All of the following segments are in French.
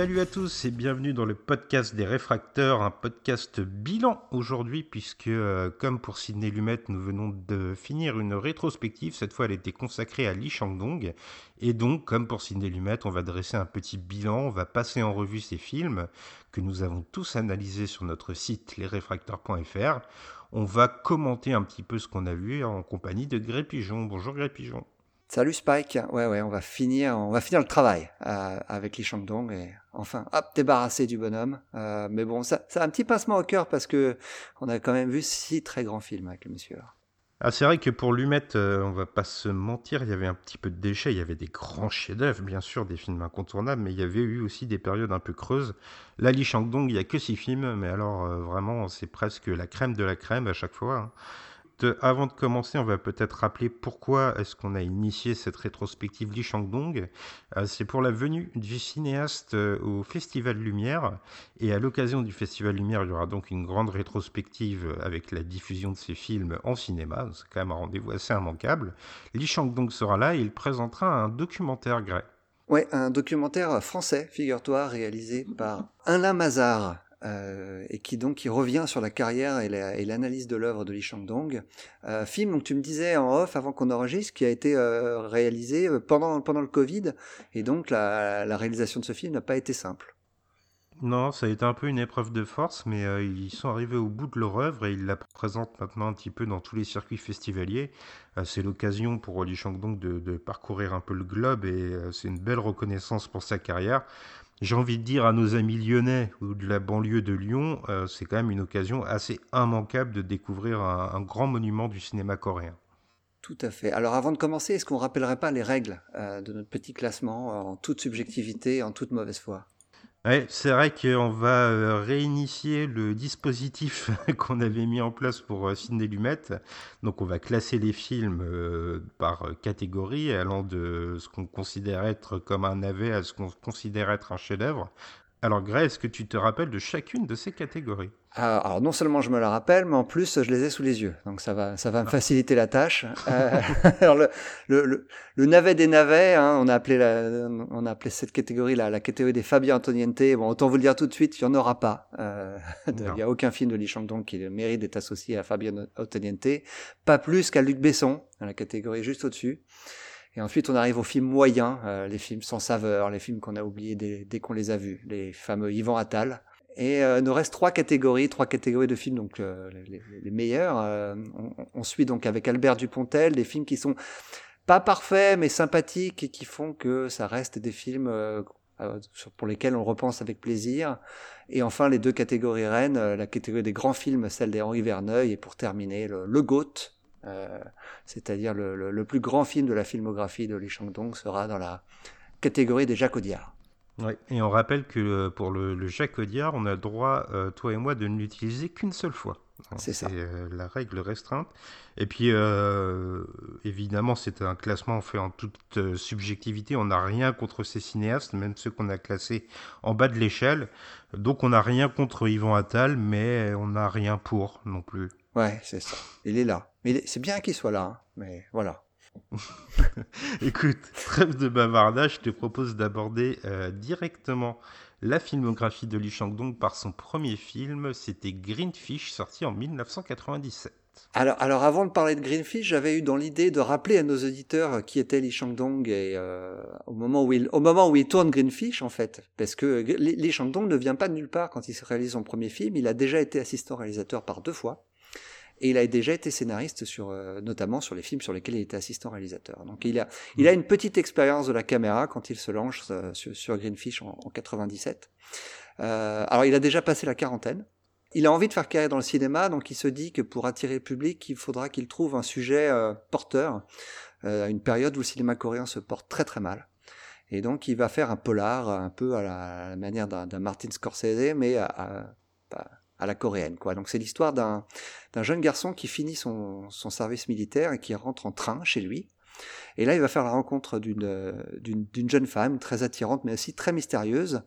Salut à tous et bienvenue dans le podcast des réfracteurs, un podcast bilan aujourd'hui puisque euh, comme pour Sidney Lumet nous venons de finir une rétrospective, cette fois elle était consacrée à Li Shangdong et donc comme pour Sidney Lumet on va dresser un petit bilan, on va passer en revue ces films que nous avons tous analysés sur notre site lesréfracteurs.fr, on va commenter un petit peu ce qu'on a vu en compagnie de Gré Pigeon. Bonjour Gré Pigeon. Salut Spike. Ouais, ouais, on va finir, on va finir le travail euh, avec Li Shangdong et enfin, hop, débarrasser du bonhomme. Euh, mais bon, ça, ça a un petit pincement au cœur parce que on a quand même vu six très grands films avec le monsieur. Ah, c'est vrai que pour Lumet, euh, on va pas se mentir, il y avait un petit peu de déchets, il y avait des grands chefs-d'œuvre, bien sûr, des films incontournables, mais il y avait eu aussi des périodes un peu creuses. Là, Li Shangdong, il y a que six films, mais alors euh, vraiment, c'est presque la crème de la crème à chaque fois. hein. Avant de commencer, on va peut-être rappeler pourquoi est-ce qu'on a initié cette rétrospective Li Shangdong. Euh, c'est pour la venue du cinéaste euh, au Festival Lumière. Et à l'occasion du Festival Lumière, il y aura donc une grande rétrospective avec la diffusion de ses films en cinéma. C'est quand même un rendez-vous assez immanquable. Li Shangdong sera là et il présentera un documentaire grec. Ouais, un documentaire français, figure-toi, réalisé par Alain Mazard. Euh, et qui donc qui revient sur la carrière et la- et l'analyse de l'œuvre de Li Shangdong. Euh, film, donc tu me disais en off avant qu'on enregistre, qui a été euh, réalisé pendant, pendant le Covid, et donc la, réalisation de ce film n'a pas été simple. Non, ça a été un peu une épreuve de force, mais ils sont arrivés au bout de leur œuvre et ils la présentent maintenant un petit peu dans tous les circuits festivaliers. C'est l'occasion pour Li Shangdong de, parcourir un peu le globe et c'est une belle reconnaissance pour sa carrière. J'ai envie de dire à nos amis lyonnais ou de la banlieue de Lyon, euh, c'est quand même une occasion assez immanquable de découvrir un, grand monument du cinéma coréen. Tout à fait. Alors avant de commencer, est-ce qu'on rappellerait pas les règles euh, de notre petit classement euh, en toute subjectivité, en toute mauvaise foi? C'est vrai qu'on va euh, réinitier le dispositif qu'on avait mis en place pour euh, Sidney Lumet. Donc on va classer les films euh, par euh, catégorie, allant de ce qu'on considère être comme un navet à ce qu'on considère être un chef-d'œuvre. Alors Gray, est-ce que tu te rappelles de chacune de ces catégories? Alors, alors, non seulement je me la rappelle, mais en plus je les ai sous les yeux, donc ça va, ça va me faciliter la tâche. Euh, alors le, le, le, le navet des navets, hein, on a appelé la, on a appelé cette catégorie la, la catégorie des Fabien Antoniente. Bon, autant vous le dire tout de suite, il y en aura pas. Euh, il y a aucun film de Shangdong qui mérite d'être associé à Fabien Antoniente, pas plus qu'à Luc Besson, dans la catégorie juste au-dessus. Et ensuite, on arrive aux films moyens, euh, les films sans saveur, les films qu'on a oubliés dès, dès qu'on les a vus, les fameux Yvan Attal. Et euh, il nous reste trois catégories, trois catégories de films, donc euh, les, les- meilleurs. Euh, on, on suit donc avec Albert Dupontel des films qui sont pas parfaits, mais sympathiques et qui font que ça reste des films euh, euh, pour lesquels on repense avec plaisir. Et enfin, les deux catégories reines, la catégorie des grands films, celle d'Henri Verneuil, et pour terminer, le, le GOAT, c'est-à-dire le, le- le plus grand film de la filmographie de Li Shangdong, sera dans la catégorie des Jacques Audiard. Ouais. Et on rappelle que euh, pour le, le Jacques Audiard, on a le droit, euh, toi et moi, de ne l'utiliser qu'une seule fois. Hein, C'est ça. euh, la règle restreinte. Et puis, euh, évidemment, c'est un classement fait en toute euh, subjectivité. On n'a rien contre ces cinéastes, même ceux qu'on a classés en bas de l'échelle. Donc, on n'a rien contre Yvan Attal, mais on n'a rien pour non plus. Ouais, c'est ça. Il est là. Mais c'est bien qu'il soit là, hein, mais voilà. Écoute, trêve de bavardage, je te propose d'aborder euh, directement la filmographie de Li Shangdong par son premier film. C'était Greenfish, sorti en 1997. Alors, alors avant de parler de Greenfish, j'avais eu dans l'idée de rappeler à nos auditeurs qui était Li Shangdong et euh, au moment où il au moment où il tourne Greenfish en fait, parce que Li Shangdong ne vient pas de nulle part quand il réalise son premier film. Il a déjà été assistant réalisateur par deux fois. Et il a déjà été scénariste sur, euh, notamment sur les films sur lesquels il était assistant réalisateur. Donc il a, il a une petite expérience de la caméra quand il se lance euh, sur, sur Greenfish en, en 97. Euh, alors il a déjà passé la quarantaine. Il a envie de faire carrière dans le cinéma, donc il se dit que pour attirer le public, il faudra qu'il trouve un sujet euh, porteur, euh, à une période où le cinéma coréen se porte très très mal. Et donc, il va faire un polar un peu à la, manière d'un Martin Scorsese, mais à, à, la coréenne. Quoi. Donc, c'est l'histoire d'un jeune garçon qui finit son, son service militaire et qui rentre en train chez lui. Et là, il va faire la rencontre d'une jeune femme très attirante, mais aussi très mystérieuse.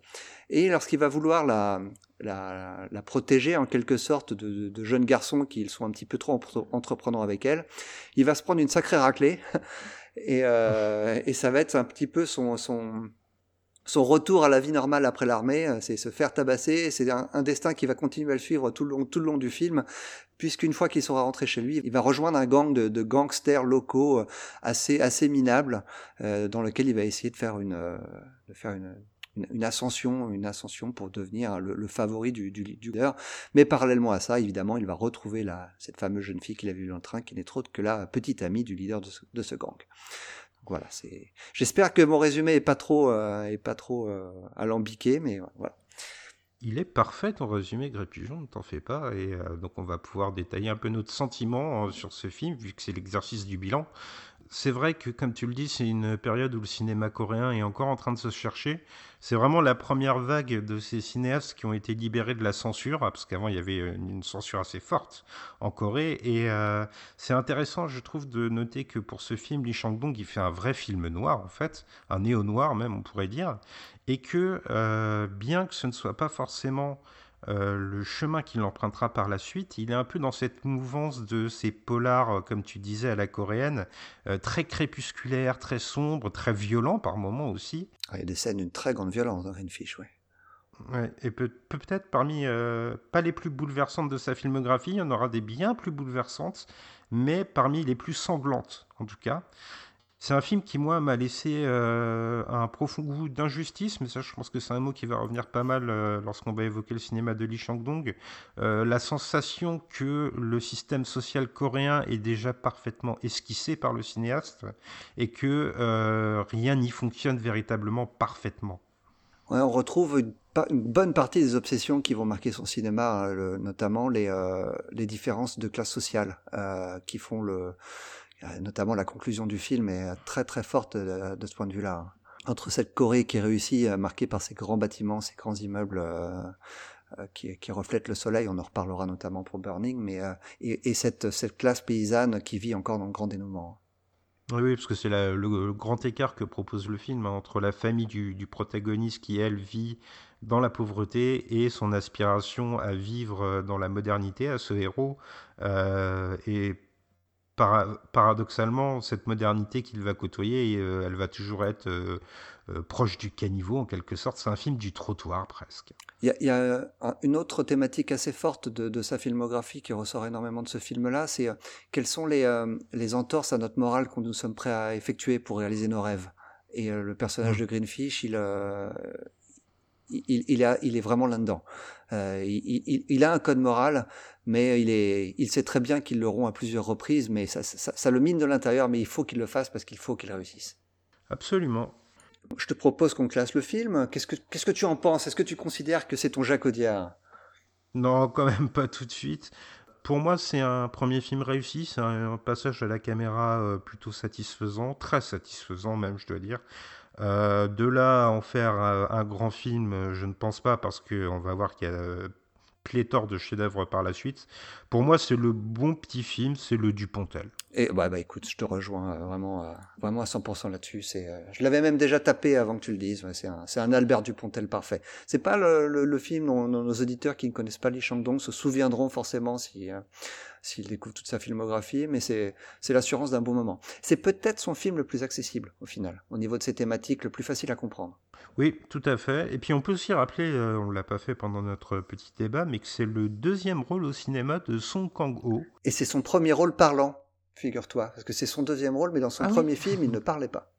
Et lorsqu'il va vouloir la, la, la, protéger en quelque sorte de, de, jeunes garçons qui sont un petit peu trop entreprenants avec elle, il va se prendre une sacrée raclée. et, euh, et ça va être un petit peu son, son, son retour à la vie normale après l'armée, euh, c'est se faire tabasser, c'est un, destin qui va continuer à le suivre tout le long, du film, puisqu'une fois qu'il sera rentré chez lui, il va rejoindre un gang de, gangsters locaux euh, assez, assez minables, euh, dans lequel il va essayer de faire une, une, ascension, une ascension pour devenir le, favori du, du, leader. Mais parallèlement à ça, évidemment, il va retrouver la, cette fameuse jeune fille qu'il a vue dans le train, qui n'est autre que la petite amie du leader de ce, de ce gang voilà, c'est. J'espère que mon résumé est pas trop, euh, est pas trop euh, alambiqué, mais voilà. Il est parfait ton résumé, Grépigeon, ne t'en fais pas. Et euh, donc on va pouvoir détailler un peu notre sentiment sur ce film, vu que c'est l'exercice du bilan c'est vrai que, comme tu le dis, c'est une période où le cinéma coréen est encore en train de se chercher. C'est vraiment la première vague de ces cinéastes qui ont été libérés de la censure, parce qu'avant il y avait une censure assez forte en Corée. Et euh, c'est intéressant, je trouve, de noter que pour ce film, Lee Chang-dong, il fait un vrai film noir, en fait, un néo-noir même, on pourrait dire, et que euh, bien que ce ne soit pas forcément euh, le chemin qu'il empruntera par la suite, il est un peu dans cette mouvance de ces polars, euh, comme tu disais, à la coréenne, euh, très crépusculaires, très sombres, très violents par moments aussi. Ah, il y a des scènes d'une très grande violence dans Greenfish, oui. Ouais, et peut, être parmi, pas les plus bouleversantes de sa filmographie, il y en aura des bien plus bouleversantes, mais parmi les plus sanglantes en tout cas. C'est un film qui, moi, m'a laissé euh, un profond goût d'injustice, mais ça, je pense que c'est un mot qui va revenir pas mal euh, lorsqu'on va évoquer le cinéma de Lee Chang-dong. Euh, la sensation que le système social coréen est déjà parfaitement esquissé par le cinéaste et que rien n'y fonctionne véritablement parfaitement. On retrouve une, bonne partie des obsessions qui vont marquer son cinéma, notamment les, les différences de classe sociale qui font le notamment la conclusion du film est très très forte de, ce point de vue-là. Entre cette Corée qui euh, marquée par ces grands bâtiments, ces grands immeubles euh, qui, reflètent le soleil, on en reparlera notamment pour Burning, mais et, cette, classe paysanne qui vit encore dans le grand dénouement. Oui, parce que c'est le, grand écart que propose le film hein, entre la famille du, protagoniste qui, elle, vit dans la pauvreté et son aspiration à vivre dans la modernité, à ce héros. Euh, et paradoxalement, cette modernité qu'il va côtoyer, euh, elle va toujours être euh, euh, proche du caniveau en quelque sorte. C'est un film du trottoir presque. Il y, a, une autre thématique assez forte de, sa filmographie qui ressort énormément de ce film-là, c'est quelles sont les, les entorses à notre morale qu'on nous sommes prêts à effectuer pour réaliser nos rêves? Et le personnage mmh. de Greenfish, il, il, il, a, il est vraiment là-dedans. Euh, il, il, a un code moral, mais il, est, il sait très bien qu'il le rompt à plusieurs reprises, mais ça, ça, ça le mine de l'intérieur, mais il faut qu'il le fasse parce qu'il faut qu'il réussisse. Absolument. Je te propose qu'on classe le film. Qu'est-ce que, qu'est-ce que tu en penses? Est-ce que tu considères que c'est ton Jacques Audiard? Non, quand même pas tout de suite. Pour moi, c'est un premier film réussi, c'est un passage à la caméra euh, plutôt satisfaisant, très satisfaisant même, je dois dire. Euh, de là à en faire un, grand film, je ne pense pas, parce qu'on va voir qu'il y a pléthore de chefs-d'œuvre par la suite. Pour moi, c'est le bon petit film, c'est le Dupontel. Et bah, bah écoute, je te rejoins euh, vraiment, euh, vraiment à 100% là-dessus. C'est, je l'avais même déjà tapé avant que tu le dises. c'est un, c'est un Albert Dupontel parfait. C'est pas le, le, film dont, nos auditeurs qui ne connaissent pas Lee Chang-dong se souviendront forcément si s'il découvre toute sa filmographie, mais c'est l'assurance d'un bon moment. C'est peut-être son film le plus accessible au final, au niveau de ses thématiques, le plus facile à comprendre. Oui, tout à fait. Et puis on peut aussi rappeler, euh, on ne l'a pas fait pendant notre petit débat, mais que c'est le deuxième rôle au cinéma de Song Kang-ho. Et c'est son premier rôle parlant, figure-toi, parce que c'est son deuxième rôle, mais dans son ah premier film, il ne parlait pas.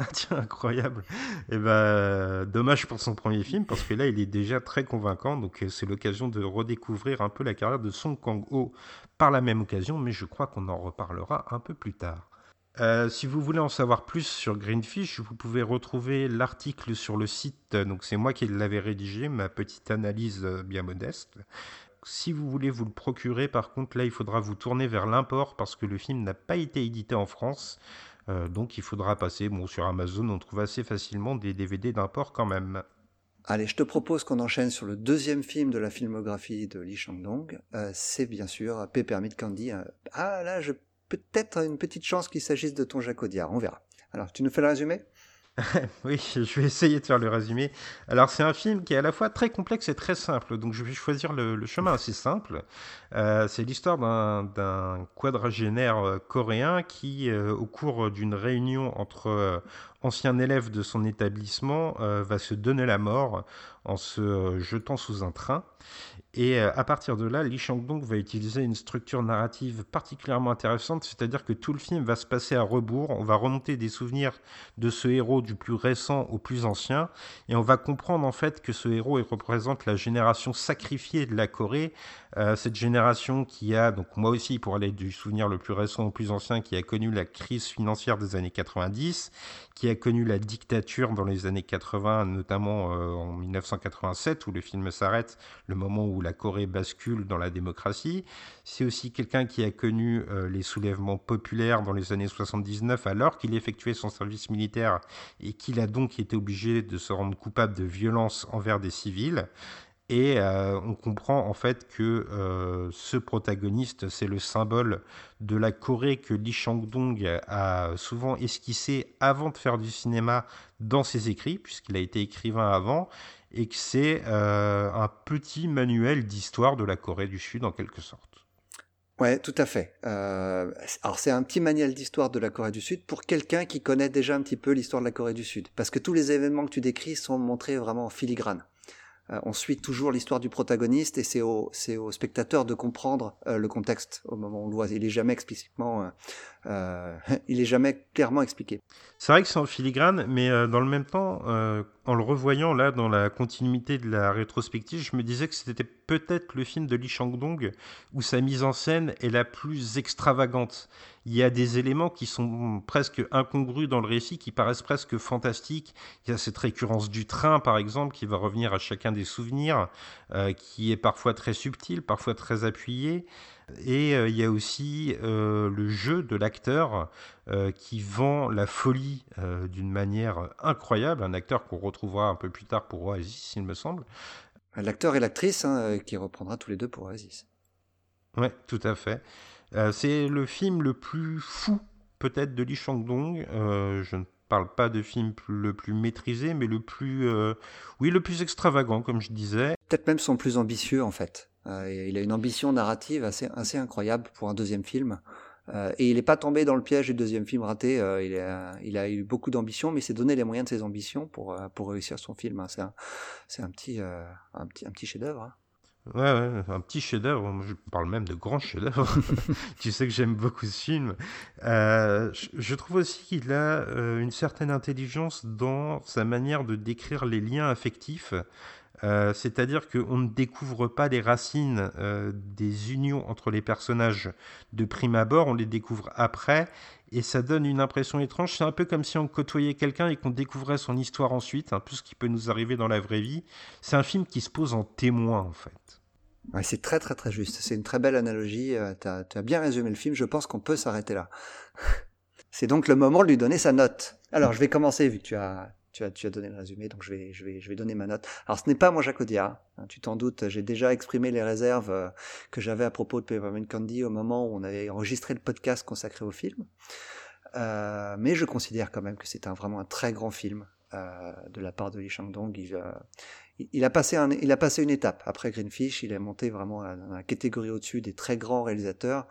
Ah tiens, incroyable. Et eh ben, dommage pour son premier film parce que là, il est déjà très convaincant. Donc, euh, c'est l'occasion de redécouvrir un peu la carrière de Song Kang-ho par la même occasion, mais je crois qu'on en reparlera un peu plus tard. Euh, si vous voulez en savoir plus sur Greenfish, vous pouvez retrouver l'article sur le site. Donc, c'est moi qui l'avais rédigé, ma petite analyse euh, bien modeste. Si vous voulez vous le procurer, par contre, là, il faudra vous tourner vers l'import parce que le film n'a pas été édité en France. donc il faudra passer. Bon, sur Amazon, on trouve assez facilement des DVD d'import quand même. Allez, je te propose qu'on enchaîne sur le deuxième film de la filmographie de Lee Chang-dong. c'est bien sûr Peppermint Candy. ah là, je peut-être une petite chance qu'il s'agisse de ton Jacques Audiard. On verra. Alors, tu nous fais le résumé? oui, je vais essayer de faire le résumé. Alors, c'est un film qui est à la fois très complexe et très simple, donc je vais choisir le, chemin assez simple. Euh, c'est l'histoire d'un quadragénaire euh, coréen qui, euh, au cours d'une réunion entre anciens élèves de son établissement, va se donner la mort en se jetant sous un train. Et euh, à partir de là, Lee Chang-dong va utiliser une structure narrative particulièrement intéressante, c'est-à-dire que tout le film va se passer à rebours. On va remonter des souvenirs de ce héros du plus récent au plus ancien, et on va comprendre en fait que ce héros représente la génération sacrifiée de la Corée, euh, cette génération qui a, donc moi aussi pour aller du souvenir le plus récent au plus ancien, qui a connu la crise financière des années 90, qui a connu la dictature dans les années 80, notamment euh, en 1987 où le film s'arrête, le moment où la Corée bascule dans la démocratie. C'est aussi quelqu'un qui a connu euh, les soulèvements populaires dans les années 79 alors qu'il effectuait son service militaire et qu'il a donc été obligé de se rendre coupable de violence envers des civils. Et euh, on comprend en fait que euh, ce protagoniste, c'est le symbole de la Corée que Lee Chang-dong a souvent esquissé avant de faire du cinéma dans ses écrits, puisqu'il a été écrivain avant, et que c'est euh, un petit manuel d'histoire de la Corée du Sud en quelque sorte. Ouais, tout à fait. alors c'est un petit manuel d'histoire de la Corée du Sud pour quelqu'un qui connaît déjà un petit peu l'histoire de la Corée du Sud, parce que tous les événements que tu décris sont montrés vraiment en filigrane. Euh, on suit toujours l'histoire du protagoniste et c'est au, spectateur de comprendre euh, le contexte au moment où on le voit. Il est jamais explicitement, euh, il est jamais clairement expliqué. C'est vrai que c'est en filigrane, mais dans le même temps, en le revoyant là dans la continuité de la rétrospective, je me disais que c'était peut-être le film de Lee Chang-dong où sa mise en scène est la plus extravagante. Il y a des éléments qui sont presque incongrus dans le récit, qui paraissent presque fantastiques. Il y a cette récurrence du train, par exemple, qui va revenir à chacun des souvenirs, euh, qui est parfois très subtil, parfois très appuyé. Et euh, il y a aussi euh, le jeu de l'acteur qui vend la folie d'une manière incroyable, un acteur qu'on retrouvera un peu plus tard pour Oasis, il me semble. L'acteur et l'actrice hein, qui reprendra tous les deux pour Oasis. Oui, tout à fait. c'est le film le plus fou peut-être de Lee Chang-dong. je ne parle pas de film le plus maîtrisé, mais le plus, oui, le plus extravagant, comme je disais. Peut-être même son plus ambitieux en fait. Euh, il a une ambition narrative assez, assez incroyable pour un deuxième film. Euh, et il n'est pas tombé dans le piège du deuxième film raté. Euh, il, a, il, a, eu beaucoup d'ambition, mais il s'est donné les moyens de ses ambitions pour, pour réussir son film. Hein. C'est un, un, petit, un petit, un petit chef-d'œuvre. Hein. Ouais, ouais, un petit chef-d'œuvre. Je parle même de grand chef-d'œuvre. tu sais que j'aime beaucoup ce film. je trouve aussi qu'il a une certaine intelligence dans sa manière de décrire les liens affectifs. Euh, c'est-à-dire qu'on ne découvre pas les racines euh, des unions entre les personnages de prime abord, on les découvre après, et ça donne une impression étrange. C'est un peu comme si on côtoyait quelqu'un et qu'on découvrait son histoire ensuite, un peu ce qui peut nous arriver dans la vraie vie. C'est un film qui se pose en témoin, en fait. c'est très très très juste. C'est une très belle analogie. Euh, tu as, bien résumé le film. Je pense qu'on peut s'arrêter là. c'est donc le moment de lui donner sa note. Alors, je vais commencer vu que tu as, tu as, tu as donné le résumé, donc je vais, je vais, je vais donner ma note. Alors, ce n'est pas Jacques Audiard, hein, tu t'en doutes, j'ai déjà exprimé les réserves euh, que j'avais à propos de Peppermint Candy au moment où on avait enregistré le podcast consacré au film. Euh, mais je considère quand même que c'est un, vraiment un très grand film euh, de la part de Lee Chang-dong. Il, euh, il, a passé un, il a passé une étape. Après Greenfish, il est monté vraiment dans la catégorie au-dessus des très grands réalisateurs.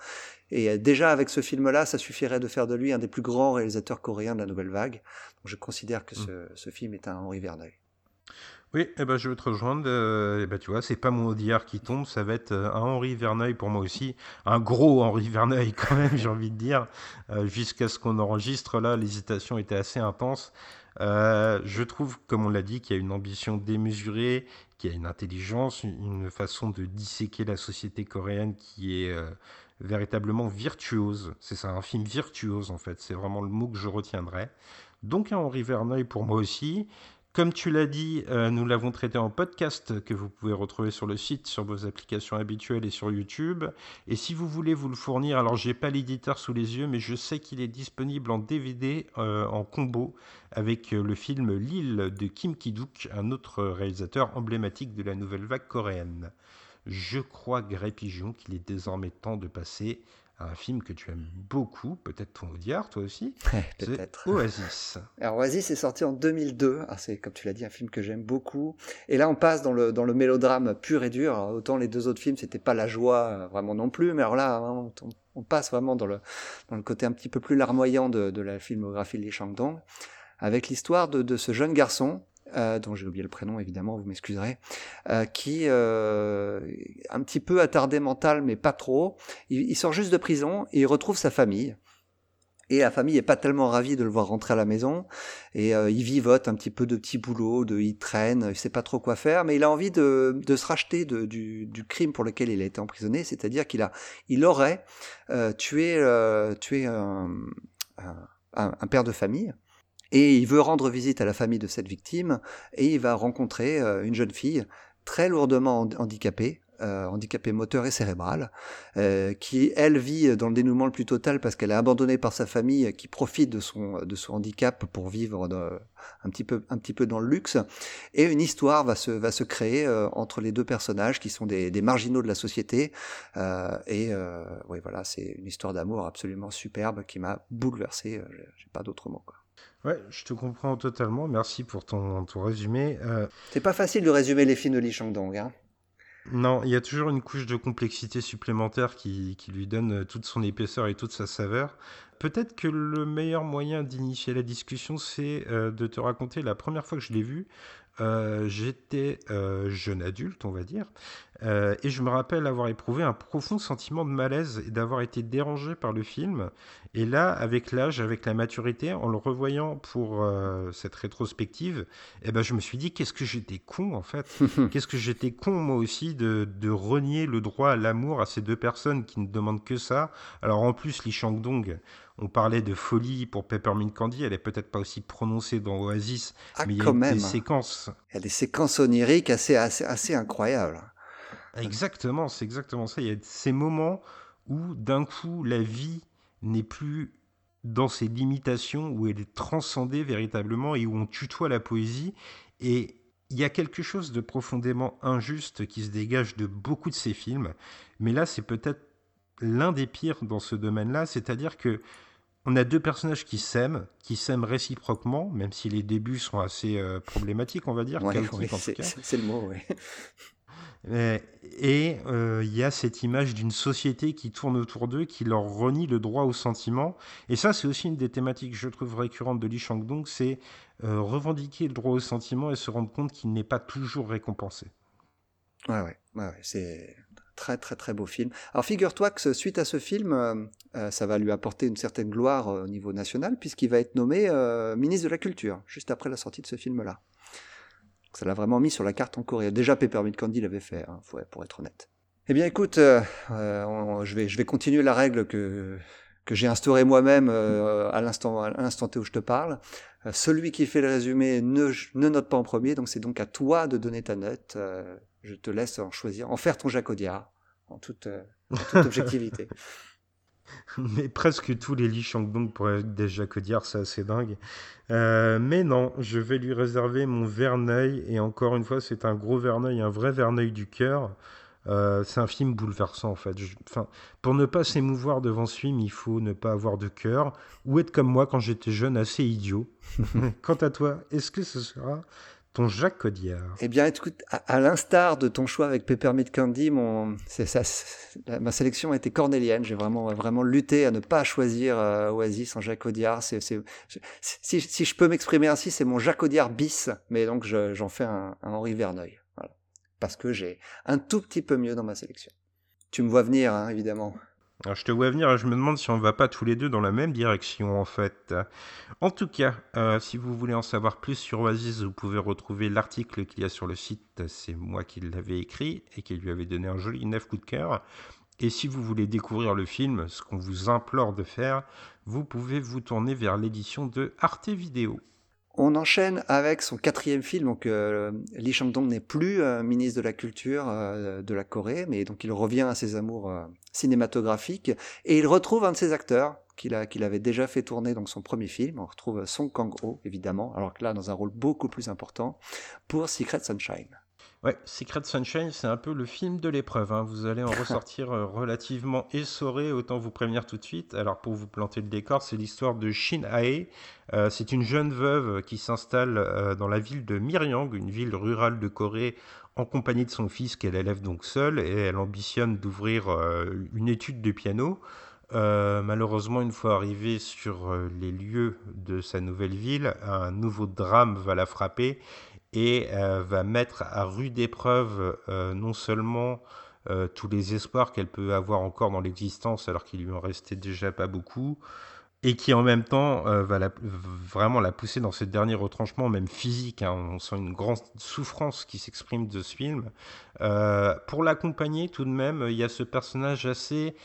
Et euh, déjà avec ce film-là, ça suffirait de faire de lui un des plus grands réalisateurs coréens de la nouvelle vague. Donc je considère que ce, mm. ce film est un Henri Verneuil. Oui, eh ben, je veux te rejoindre. Euh, eh ben, tu vois, c'est pas mon Audiard qui tombe, ça va être un Henri Verneuil pour moi aussi. Un gros Henri Verneuil quand même, j'ai envie de dire. Jusqu'à ce qu'on enregistre là, l'hésitation était assez intense. Je trouve, comme on l'a dit, qu'il y a une ambition démesurée, qu'il y a une intelligence, une façon de disséquer la société coréenne qui est véritablement virtuose. C'est ça, un film virtuose en fait. C'est vraiment le mot que je retiendrai. Donc un Henri Verneuil pour moi aussi. Comme tu l'as dit, euh, nous l'avons traité en podcast que vous pouvez retrouver sur le site, sur vos applications habituelles et sur YouTube. Et si vous voulez vous le fournir, alors j'ai pas l'éditeur sous les yeux, mais je sais qu'il est disponible en DVD euh, en combo avec le film L'île de Kim Ki-duk, un autre réalisateur emblématique de la nouvelle vague coréenne. Je crois, Gré Pigeon, qu'il est désormais temps de passer un film que tu aimes beaucoup, peut-être ton Audiard, toi aussi. peut-être. Oasis. Alors Oasis est sorti en 2002. C'est comme tu l'as dit un film que j'aime beaucoup. Et là on passe dans le dans le mélodrame pur et dur. autant les deux autres films c'était pas la joie euh, vraiment non plus, mais alors là on, on, passe vraiment dans le dans le côté un petit peu plus larmoyant de, de la filmographie de Lee Chang-dong avec l'histoire de, de ce jeune garçon euh, dont j'ai oublié le prénom évidemment, vous m'excuserez, euh, qui euh, un petit peu attardé mental mais pas trop. Il, sort juste de prison et il retrouve sa famille. Et la famille est pas tellement ravie de le voir rentrer à la maison. Et euh, il vivote un petit peu de petits boulots, de, il traîne, il sait pas trop quoi faire, mais il a envie de, de se racheter de, du, du, crime pour lequel il a été emprisonné, c'est-à-dire qu'il a, il aurait tué, tué un, père de famille et il veut rendre visite à la famille de cette victime et il va rencontrer euh, une jeune fille très lourdement handicapée, euh, handicapée moteur et cérébrale, euh, qui elle vit dans le dénouement le plus total parce qu'elle est abandonnée par sa famille, qui profite de son de son handicap pour vivre un petit peu un petit peu dans le luxe. Et une histoire va se va se créer entre les deux personnages qui sont des, des marginaux de la société. et oui voilà, c'est une histoire d'amour absolument superbe qui m'a bouleversé. J'ai pas d'autre mot quoi. Ouais, je te comprends totalement. Merci pour ton, ton résumé. Euh... C'est pas facile de résumer les films de Chang-dong. Hein non, il y a toujours une couche de complexité supplémentaire qui, qui, lui donne toute son épaisseur et toute sa saveur. Peut-être que le meilleur moyen d'initier la discussion, c'est euh, de te raconter la première fois que je l'ai vu. Euh, j'étais euh, jeune adulte, on va dire, euh, et je me rappelle avoir éprouvé un profond sentiment de malaise et d'avoir été dérangé par le film. Et là, avec l'âge, avec la maturité, en le revoyant pour cette rétrospective, eh ben, je me suis dit, qu'est-ce que j'étais con en fait Qu'est-ce que j'étais con moi aussi de, de, renier le droit à l'amour à ces deux personnes qui ne demandent que ça. Alors en plus, Lee Chang-dong, on parlait de folie pour Peppermint Candy, elle est peut-être pas aussi prononcée dans Oasis, ah, mais il y a des séquences. Il y a des séquences oniriques assez, assez, assez incroyables. Exactement, c'est exactement ça. Il y a ces moments où d'un coup la vie n'est plus dans ses limitations, où elle est transcendée véritablement et où on tutoie la poésie. Et il y a quelque chose de profondément injuste qui se dégage de beaucoup de ces films. Mais là, c'est peut-être l'un des pires dans ce domaine-là, c'est-à-dire que on a deux personnages qui s'aiment, qui s'aiment réciproquement, même si les débuts sont assez euh, problématiques, on va dire. c'est le mot, oui. Et euh, il y a cette image d'une société qui tourne autour d'eux, qui leur renie le droit au sentiment. Et ça, c'est aussi une des thématiques que je trouve récurrentes de Lee Chang-dong, c'est euh, revendiquer le droit au sentiment et se rendre compte qu'il n'est pas toujours récompensé. Ouais, ouais, ouais c'est très très très beau film. Alors figure-toi que suite à ce film, euh, euh, ça va lui apporter une certaine gloire euh, au niveau national puisqu'il va être nommé ministre de la Culture juste après la sortie de ce film-là. Ça l'a vraiment mis sur la carte en Corée. Déjà Peppermint Candy l'avait fait, hein, pour être honnête. Eh bien écoute, je, vais, je vais continuer la règle que, que j'ai instaurée moi-même à l'instant T où je te parle. celui qui fait le résumé ne, ne note pas en premier, donc c'est donc à toi de donner ta note je te laisse en choisir, en faire ton Jacques Audiard, en toute, euh, objectivité. mais presque tous les Lee Chang-dong pourraient être des Jacques Audiard, c'est assez dingue. Euh, mais non, je vais lui réserver mon Verneuil, et encore une fois, c'est un gros Verneuil, un vrai Verneuil du cœur. Euh, c'est un film bouleversant en fait. pour ne pas s'émouvoir devant ce film, il faut ne pas avoir de cœur ou être comme moi quand j'étais jeune, assez idiot. Quant à toi, est-ce que ce sera ton Jacques Codiard. Eh bien, écoute, à, l'instar de ton choix avec Peppermint Candy, mon, ça, ma sélection été cornélienne. J'ai vraiment, vraiment lutté à ne pas choisir euh, Oasis en Jacques c'est, si, je peux m'exprimer ainsi, c'est mon Jacques bis, mais donc j'en fais un, Henri Verneuil. Parce que j'ai un tout petit peu mieux dans ma sélection. Tu me vois venir, hein, évidemment. Je te vois venir et je me demande si on va pas tous les deux dans la même direction en fait. En tout cas, euh, si vous voulez en savoir plus sur Oasis, vous pouvez retrouver l'article qu'il y a sur le site. C'est moi qui l'avais écrit et qui lui avait donné un joli neuf coup de cœur. Et si vous voulez découvrir le film, ce qu'on vous implore de faire, vous pouvez vous tourner vers l'édition de Arte Vidéo. On enchaîne avec son quatrième film. Donc, euh, Lee Chang-dong n'est plus euh, ministre de la Culture euh, de la Corée, mais donc il revient à ses amours cinématographiques et il retrouve un de ses acteurs qu'il avait déjà fait tourner donc son premier film. On retrouve Song Kang-ho évidemment, alors que là dans un rôle beaucoup plus important pour Secret Sunshine. Ouais, Secret Sunshine, c'est un peu le film de l'épreuve. Hein. Vous allez en ressortir euh, relativement essoré, autant vous prévenir tout de suite. Alors, pour vous planter le décor, c'est l'histoire de Shin Ae. Euh, c'est une jeune veuve qui s'installe euh, dans la ville de Miryang, une ville rurale de Corée, en compagnie de son fils qu'elle élève donc seule, et elle ambitionne d'ouvrir une étude de piano. malheureusement, une fois arrivée sur les lieux de sa nouvelle ville, un nouveau drame va la frapper et euh, va mettre à rude épreuve euh, non seulement euh, tous les espoirs qu'elle peut avoir encore dans l'existence alors qu'il lui en restait déjà pas beaucoup, et qui en même temps va vraiment la pousser dans ce dernier retranchement, même physique. Hein. On sent une grande souffrance qui s'exprime de ce film. pour l'accompagner, tout de même, il y a ce personnage assez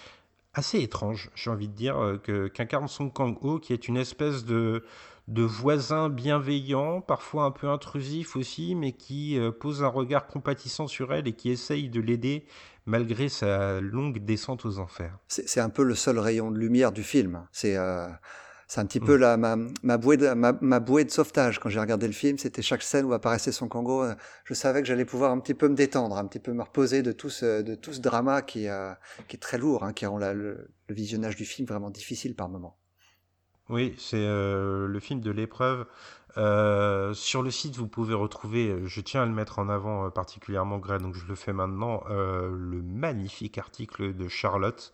assez étrange, j'ai envie de dire, qu'incarne Song Kang-ho, qui est une espèce de de voisins bienveillants, parfois un peu intrusifs aussi, mais qui euh, pose un regard compatissant sur elle et qui essaye de l'aider malgré sa longue descente aux enfers. C'est un peu le seul rayon de lumière du film. C'est euh, un petit peu mm. la, ma, ma, bouée de, ma, bouée de sauvetage. Quand j'ai regardé le film, c'était chaque scène où apparaissait son Congo. Euh, je savais que j'allais pouvoir un petit peu me détendre, un petit peu me reposer de tout ce, de tout ce drama qui, qui est très lourd, hein, qui rend le, le visionnage du film vraiment difficile par moments. Oui, c'est euh, le film de l'épreuve. Euh, sur le site, vous pouvez retrouver, euh, je tiens à le mettre en avant particulièrement, Greg, donc je le fais maintenant, le magnifique article de Charlotte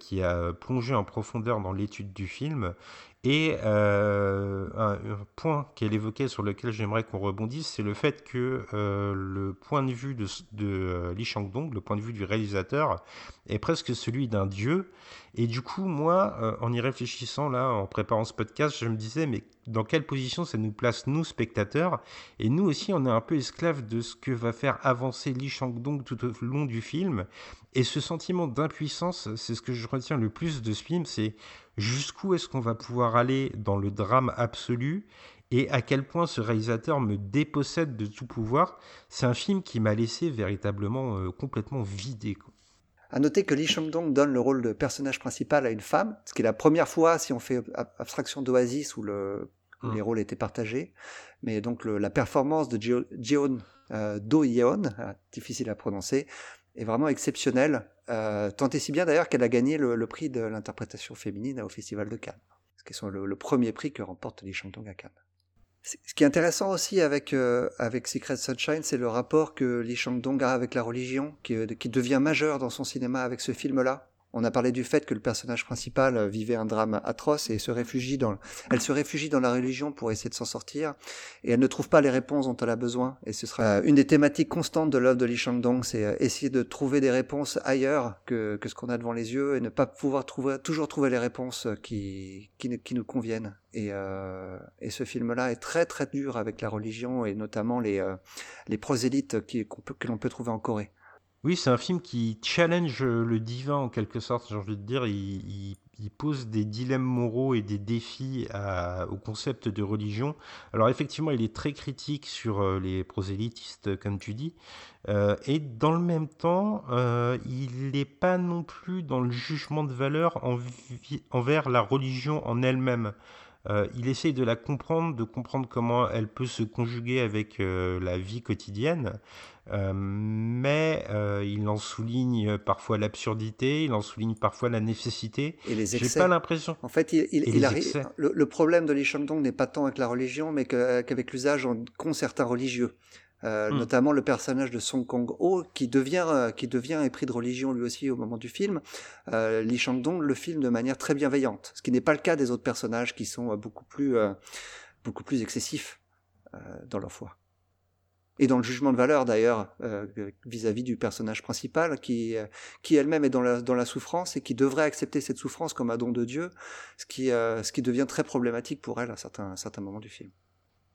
qui a plongé en profondeur dans l'étude du film et euh, un, point qu'elle évoquait sur lequel j'aimerais qu'on rebondisse, c'est le fait que euh, le point de vue de, euh, Li Shangdong, le point de vue du réalisateur, est presque celui d'un dieu. Et du coup, moi, en y réfléchissant là, en préparant ce podcast, je me disais, mais dans quelle position ça nous place, nous, spectateurs? Et nous aussi, on est un peu esclaves de ce que va faire avancer Li Shangdong tout au long du film. Et ce sentiment d'impuissance, c'est ce que je retiens le plus de ce film, c'est jusqu'où est-ce qu'on va pouvoir aller dans le drame absolu et à quel point ce réalisateur me dépossède de tout pouvoir? C'est un film qui m'a laissé véritablement euh, complètement vidé. À noter que Lee Chang-dong donne le rôle de personnage principal à une femme, ce qui est la première fois, si on fait abstraction d'Oasis, où, le, mmh. les rôles étaient partagés. Mais donc la performance de Jeon euh, Do-yeon, euh, difficile à prononcer, est vraiment exceptionnelle. Euh, tant et si bien d'ailleurs qu'elle a gagné le, prix de l'interprétation féminine au Festival de Cannes, ce qui est le, premier prix que remporte Lee Chang-dong à Cannes. Ce qui est intéressant aussi avec, euh, avec Secret Sunshine, c'est le rapport que Lee Chang-dong a avec la religion, qui, qui devient majeur dans son cinéma avec ce film-là. On a parlé du fait que le personnage principal euh, vivait un drame atroce et se réfugie dans, elle se réfugie dans la religion pour essayer de s'en sortir et elle ne trouve pas les réponses dont elle a besoin. Et ce sera euh, une des thématiques constantes de l'œuvre de Li Shangdong, c'est euh, essayer de trouver des réponses ailleurs que, que ce qu'on a devant les yeux et ne pas pouvoir trouver, toujours trouver les réponses qui, qui, nous conviennent. Et, euh, et, ce film-là est très très dur avec la religion et notamment les, les prosélytes qui, que l'on peut trouver en Corée. Oui, c'est un film qui challenge le divin en quelque sorte, j'ai envie de dire. Il, pose des dilemmes moraux et des défis au concept de religion. Alors effectivement, il est très critique sur euh, les prosélytistes, comme tu dis. Euh, et dans le même temps, euh, il n'est pas non plus dans le jugement de valeur envers la religion en elle-même. Euh, il essaye de la comprendre, de comprendre comment elle peut se conjuguer avec euh, la vie quotidienne, euh, mais il en souligne parfois l'absurdité, il en souligne parfois la nécessité. Et les excès. J'ai pas l'impression. En fait, il, arrive. Le, problème de Li Shandong n'est pas tant avec la religion, mais qu'avec l'usage qu'ont certains religieux. Euh, hmm. notamment le personnage de Song Kong-ho qui devient euh, qui devient épris de religion lui aussi au moment du film. Euh, Li Shangdong le filme de manière très bienveillante, ce qui n'est pas le cas des autres personnages qui sont euh, beaucoup plus beaucoup plus excessifs dans leur foi. Et dans le jugement de valeur d'ailleurs vis-à-vis du personnage principal qui qui elle-même est dans la dans la souffrance et qui devrait accepter cette souffrance comme un don de Dieu, ce qui ce qui devient très problématique pour elle à certains à certains moments du film.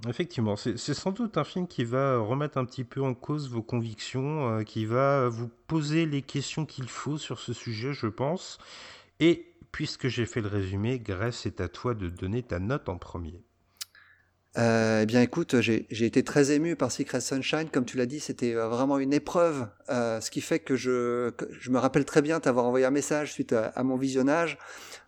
Effectivement, c'est sans doute un film qui va remettre un petit peu en cause vos convictions, euh, qui va vous poser les questions qu'il faut sur ce sujet, je pense. Et puisque j'ai fait le résumé, Grèce, c'est à toi de donner ta note en premier. Euh, eh bien, écoute, j'ai été très ému par Secret Sunshine. Comme tu l'as dit, c'était euh, vraiment une épreuve. Euh, ce qui fait que je, que je me rappelle très bien t'avoir envoyé un message suite à, à mon visionnage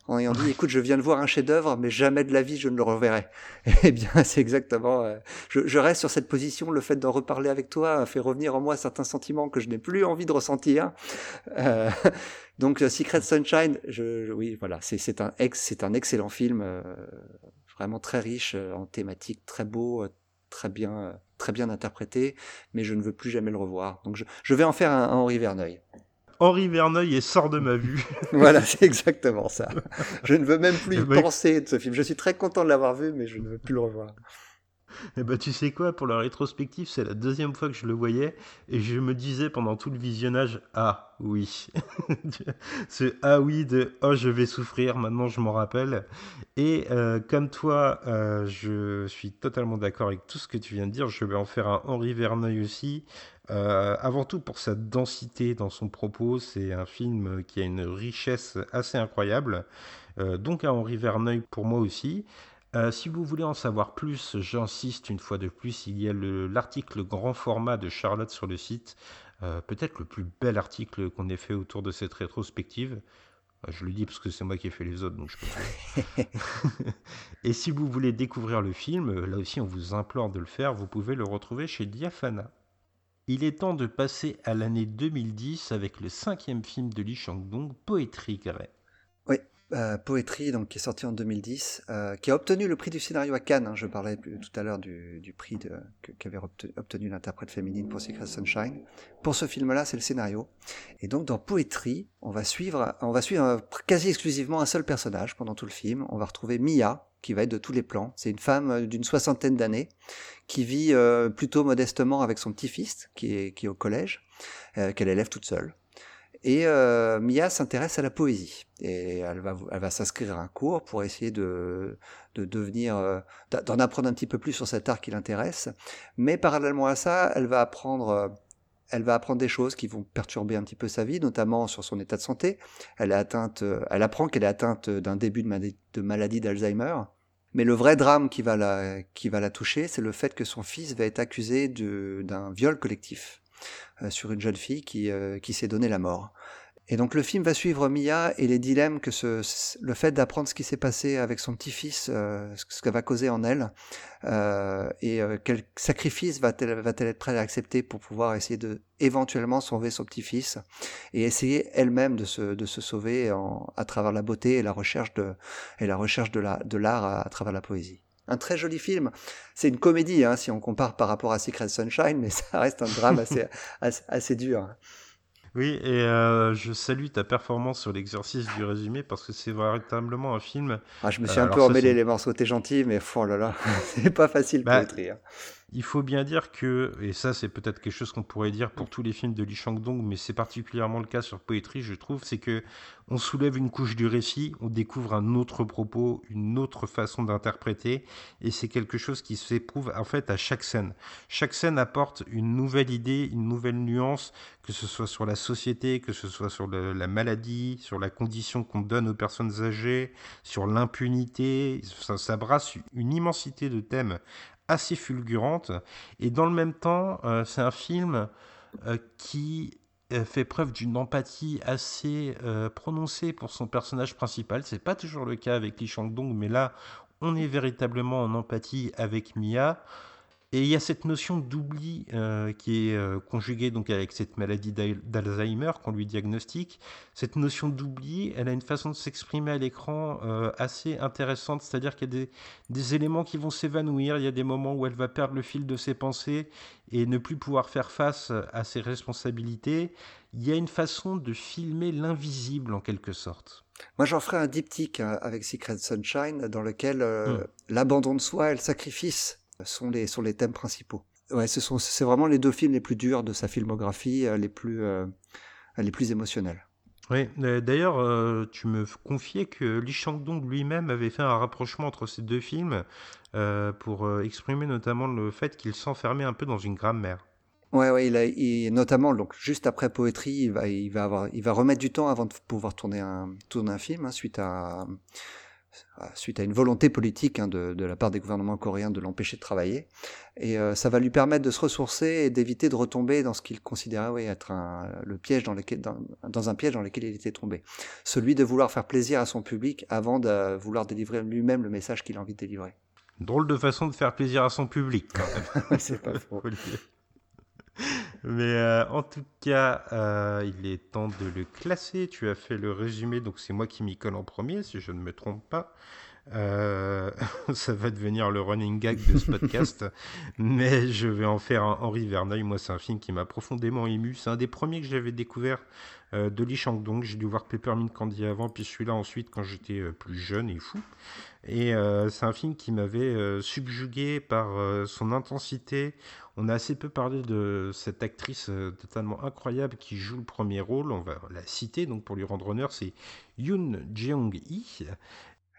en ayant dit, écoute, je viens de voir un chef-d'œuvre, mais jamais de la vie je ne le reverrai. Eh bien, c'est exactement. euh, je, je reste sur cette position. Le fait d'en reparler avec toi fait revenir en moi certains sentiments que je n'ai plus envie de ressentir. Euh, donc, Secret Sunshine, je, je- oui, voilà, c'est un ex, c'est un excellent film, vraiment très riche euh, en thématiques, très beau, euh, très bien, euh, très bien interprété. Mais je ne veux plus jamais le revoir. Donc, je, je vais en faire un, un Henri Verneuil. Henri Verneuil est sort de ma vue. Voilà, c'est exactement ça. Je ne veux même plus y ben, penser de ce film. Je suis très content de l'avoir vu, mais je ne veux plus le revoir. Eh ben, tu sais quoi, pour la rétrospective, c'est la deuxième fois que je le voyais et je me disais pendant tout le visionnage, ah oui. Ce ah oui de oh je vais souffrir, maintenant je m'en rappelle. Et euh, comme toi, euh, je suis totalement d'accord avec tout ce que tu viens de dire. Je vais en faire un Henri Verneuil aussi. Euh, avant tout pour sa densité dans son propos, c'est un film qui a une richesse assez incroyable. Donc un Henri Verneuil pour moi aussi. Euh, si vous voulez en savoir plus, j'insiste une fois de plus, il y a le- l'article grand format de Charlotte sur le site, euh, peut-être le plus bel article qu'on ait fait autour de cette rétrospective. Euh, Je le dis parce que c'est moi qui ai fait les autres, donc je peux. Et si vous voulez découvrir le film, là aussi on vous implore de le faire, vous pouvez le retrouver chez Diafana. Il est temps de passer à l'année 2010 avec le cinquième film de Lee Chang-dong, Poetry Grey. Euh, Poetry, donc, qui est sorti en 2010, euh, qui a obtenu le prix du scénario à Cannes. hein. je parlais tout à l'heure du, du prix qu'avait obte- obtenu l'interprète féminine pour Secret Sunshine. Pour ce film-là, c'est le scénario. Et donc, dans Poetry, on va suivre, on va suivre quasi exclusivement un seul personnage pendant tout le film. On va retrouver Mia, qui va être de tous les plans. C'est une femme euh, d'une soixantaine d'années qui vit euh, plutôt modestement avec son petit-fils, qui est, qui est au collège, euh, qu'elle élève toute seule. Et euh, Mia s'intéresse à la poésie et elle va, elle va s'inscrire à un cours pour essayer de, de devenir, euh, d'en apprendre un petit peu plus sur cet art qui l'intéresse. Mais parallèlement à ça, elle va apprendre, euh, elle va apprendre des choses qui vont perturber un petit peu sa vie, notamment sur son état de santé. Elle est atteinte, euh, elle apprend qu'elle est atteinte d'un début de, maladie- de maladie d'Alzheimer. Mais le vrai drame qui va la, qui va la toucher, c'est le fait que son fils va être accusé d'un viol collectif sur une jeune fille qui, euh, qui s'est donné la mort. Et donc le film va suivre Mia et les dilemmes que ce, le fait d'apprendre ce qui s'est passé avec son petit-fils, euh, ce que va causer en elle, euh, et euh, quel sacrifice va-t-elle va-t-elle être prête à accepter pour pouvoir essayer de éventuellement sauver son petit-fils et essayer elle-même de se, de se sauver en, à travers la beauté et la recherche de, et la recherche de la- de l'art à, à travers la poésie. Un très joli film. C'est une comédie, hein, si on compare par rapport à Secret Sunshine, mais ça reste un drame assez, assez, assez dur. Oui, et euh, je salue ta performance sur l'exercice du résumé parce que c'est véritablement un film. Ah, je me suis Euh, un alors peu emmêlé les morceaux, t'es gentil, mais oh là là, c'est pas facile Bah, Poetry. hein. Il faut bien dire que, et ça c'est peut-être quelque chose qu'on pourrait dire pour tous les films de Lee Chang-dong, mais c'est particulièrement le cas sur Poetry, je trouve, c'est que on soulève une couche du récit, on découvre un autre propos, une autre façon d'interpréter, et c'est quelque chose qui s'éprouve en fait à chaque scène. Chaque scène apporte une nouvelle idée, une nouvelle nuance, que ce soit sur la société, que ce soit sur le- la maladie, sur la condition qu'on donne aux personnes âgées, sur l'impunité, ça, ça brasse une immensité de thèmes assez fulgurante. Et dans le même temps, euh, c'est un film euh, qui euh, fait preuve d'une empathie assez prononcée pour son personnage principal. C'est pas toujours le cas avec Lee Chang-dong, mais là, on est véritablement en empathie avec Mia. Et il y a cette notion d'oubli euh, qui est euh, conjuguée donc avec cette maladie d'Al- d'Alzheimer qu'on lui diagnostique. Cette notion d'oubli, elle a une façon de s'exprimer à l'écran euh, assez intéressante, c'est-à-dire qu'il y a des, des éléments qui vont s'évanouir, il y a des moments où elle va perdre le fil de ses pensées et ne plus pouvoir faire face à ses responsabilités. Il y a une façon de filmer l'invisible en quelque sorte. Moi, j'en ferai un diptyque hein, avec Secret Sunshine, dans lequel euh, Mm. l'abandon de soi et le sacrifice sont les, sont les thèmes principaux. Ouais, ce sont, c'est vraiment les deux films les plus durs de sa filmographie, euh, les plus, euh, les plus émotionnels. Oui, d'ailleurs, euh, tu me confiais que Lee Chang-dong lui-même avait fait un rapprochement entre ces deux films euh, pour exprimer notamment le fait qu'il s'enfermait un peu dans une grammaire. Ouais, ouais, il a, il- notamment, donc juste après Poetry, il va, il va avoir, il va remettre du temps avant de pouvoir tourner un, tourner un film, hein, suite à, suite à une volonté politique hein, de, de, la part des gouvernements coréens de l'empêcher de travailler. Et euh, ça va lui permettre de se ressourcer et d'éviter de retomber dans ce qu'il considérait oui, être un, le piège dans, lequel, dans, dans, un piège dans lequel il était tombé. Celui de vouloir faire plaisir à son public avant de vouloir délivrer lui-même le message qu'il a envie de délivrer. Drôle de façon de faire plaisir à son public, quand même. C'est pas faux. Mais euh, en tout cas, euh, il est temps de le classer. Tu as fait le résumé, donc c'est moi qui m'y colle en premier, si je ne me trompe pas. Euh, ça va devenir le running gag de ce podcast, mais je vais en faire un Henri Verneuil. Moi, c'est un film qui m'a profondément ému. C'est un des premiers que j'avais découvert euh, de Lee Chang-dong. J'ai dû voir Peppermint Candy avant, puis celui-là ensuite quand j'étais euh, plus jeune et fou. Et c'est un film qui m'avait subjugué par son intensité. On a assez peu parlé de cette actrice totalement incroyable qui joue le premier rôle. On va la citer donc pour lui rendre honneur. C'est Yoon Jeong-hee.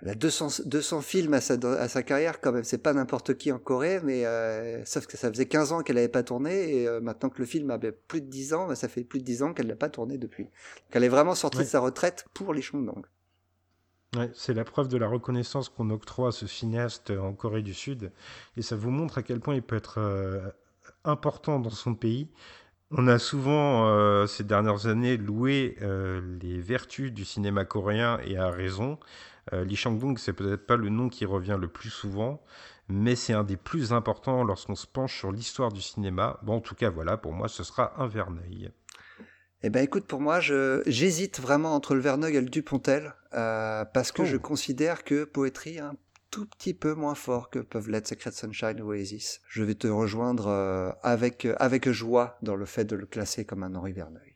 Elle a 200, 200 films à sa, à sa carrière quand même. C'est pas n'importe qui en Corée, mais euh, sauf que ça faisait 15 ans qu'elle n'avait pas tourné et euh, maintenant que le film avait plus de 10 ans, bah, ça fait plus de 10 ans qu'elle n'a pas tourné depuis. Donc elle est vraiment sortie Ouais. de sa retraite pour les Chongdong. Ouais, c'est la preuve de la reconnaissance qu'on octroie à ce cinéaste en Corée du Sud. Et ça vous montre à quel point il peut être euh, important dans son pays. On a souvent, euh, ces dernières années, loué euh, les vertus du cinéma coréen et à raison. Euh, Lee Chang-dong, c'est peut-être pas le nom qui revient le plus souvent, mais c'est un des plus importants lorsqu'on se penche sur l'histoire du cinéma. Bon, en tout cas, voilà, pour moi, ce sera un Verneuil. Eh ben écoute, pour moi, j'hésite vraiment entre le Verneuil et le Dupontel, euh, parce que Oh. je considère que Poetry est un tout petit peu moins fort que peuvent l'être Secret Sunshine ou Oasis. Je vais te rejoindre euh, avec, avec joie dans le fait de le classer comme un Henri Verneuil.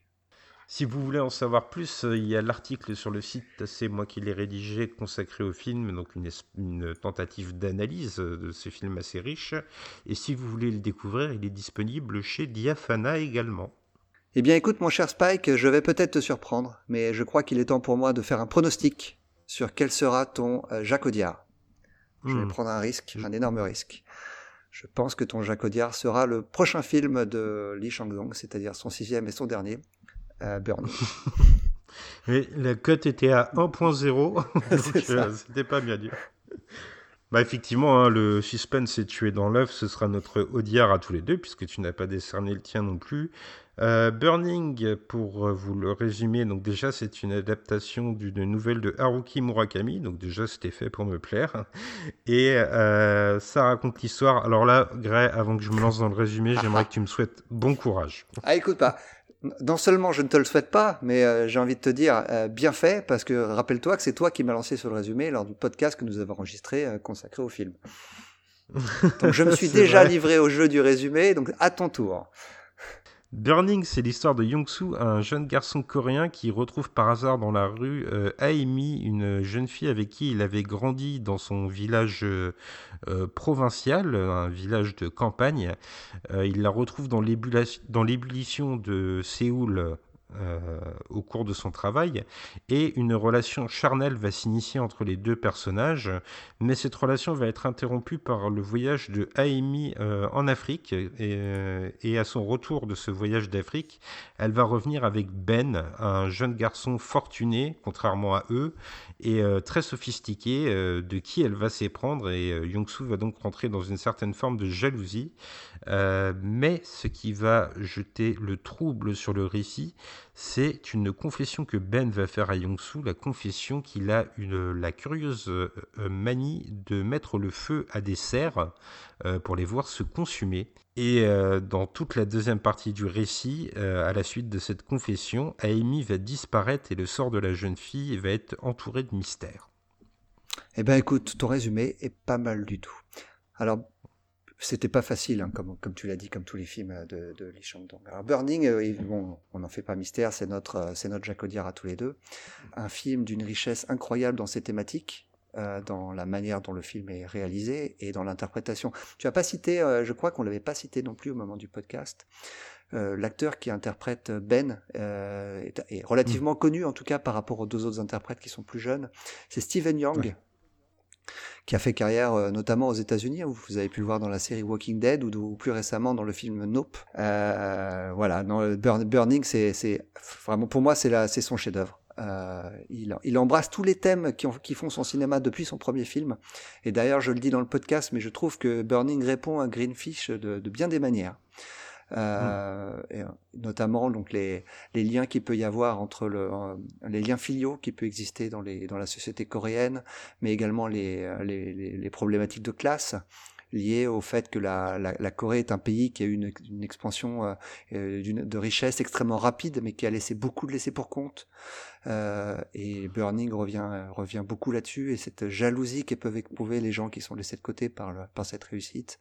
Si vous voulez en savoir plus, euh, il y a l'article sur le site, c'est moi qui l'ai rédigé, consacré au film, donc une, une tentative d'analyse euh, de ce film assez riche. Et si vous voulez le découvrir, il est disponible chez Diafana également. Eh bien écoute mon cher Spike, je vais peut-être te surprendre, mais je crois qu'il est temps pour moi de faire un pronostic sur quel sera ton euh, Jacques Audiard. Je vais Hmm. prendre un risque, Je- un énorme risque. Je pense que ton Jacques Audiard sera le prochain film de Lee Chang-dong, c'est-à-dire son sixième et son dernier, euh, Burn. Mais la cote était à 1.0, C'est donc euh, c'était pas bien dur. Bah effectivement, hein, le suspense est tué dans l'œuf, ce sera notre Audiard à tous les deux, puisque tu n'as pas décerné le tien non plus. Euh, Burning, pour euh, vous le résumer, donc déjà c'est une adaptation d'une nouvelle de Haruki Murakami, donc déjà c'était fait pour me plaire. Et euh, ça raconte l'histoire. Alors là, Gray, avant que je me lance dans le résumé, j'aimerais que tu me souhaites bon courage. Ah écoute pas, non seulement je ne te le souhaite pas, mais euh, j'ai envie de te dire bien fait, parce que rappelle-toi que c'est toi qui m'as lancé sur le résumé lors du podcast que nous avons enregistré consacré au film. Donc je me suis déjà vrai. livré au jeu du résumé, donc à ton tour. Burning, c'est l'histoire de Young-soo, un jeune garçon coréen qui retrouve par hasard dans la rue euh, Aemi, une jeune fille avec qui il avait grandi dans son village euh, euh, provincial, un village de campagne. Il la retrouve dans l'ébullition de Séoul euh, au cours de son travail. Et une relation charnelle va s'initier entre les deux personnages, mais cette relation va être interrompue par le voyage de Aemi euh, en Afrique. Et, euh, et à son retour de ce voyage d'Afrique, elle va revenir avec Ben, un jeune garçon fortuné, contrairement à eux, et euh, très sophistiqué, de qui elle va s'éprendre, et Young-soo va donc rentrer dans une certaine forme de jalousie. Mais ce qui va jeter le trouble sur le récit, c'est une confession que Ben va faire à Young-soo, la confession qu'il a une, la curieuse euh, euh, manie de mettre le feu à des serres euh, pour les voir se consumer. Et dans toute la deuxième partie du récit, à la suite de cette confession, Amy va disparaître et le sort de la jeune fille va être entouré de mystères. Eh ben écoute, ton résumé est pas mal du tout. Alors, c'était pas facile, hein, comme, comme tu l'as dit, comme tous les films euh, de, de Lee Chang-dong. Alors Burning, euh, bon, on n'en fait pas mystère, c'est notre, euh, c'est notre Jacques Audiard à tous les deux. Un film d'une richesse incroyable dans ses thématiques, euh, dans la manière dont le film est réalisé et dans l'interprétation. Tu as pas cité, je crois qu'on l'avait pas cité non plus au moment du podcast. L'acteur qui interprète Ben est, est relativement connu, en tout cas par rapport aux deux autres interprètes qui sont plus jeunes. C'est Steven Young, Ouais. Qui a fait carrière euh, notamment aux États-Unis. hein. Vous avez pu le voir dans la série Walking Dead ou, plus récemment dans le film Nope. Euh, voilà, le Burn- Burning, c'est vraiment pour moi, c'est son chef-d'œuvre. Euh, il, embrasse tous les thèmes qui, ont, qui, font son cinéma depuis son premier film. Et d'ailleurs, je le dis dans le podcast, mais je trouve que Burning répond à Greenfish de bien des manières. Euh, mm. et, notamment donc les, les liens qu'il peut y avoir entre le, les liens filiaux qui peut exister dans, les, dans la société coréenne, mais également les, les, les problématiques de classe lié au fait que la, la, la, Corée est un pays qui a eu une, une expansion euh, euh de richesse extrêmement rapide, mais qui a laissé beaucoup de laisser pour compte. Euh, et Burning revient, revient beaucoup là-dessus, et cette jalousie que peuvent éprouver les gens qui sont laissés de côté par, le, par cette réussite.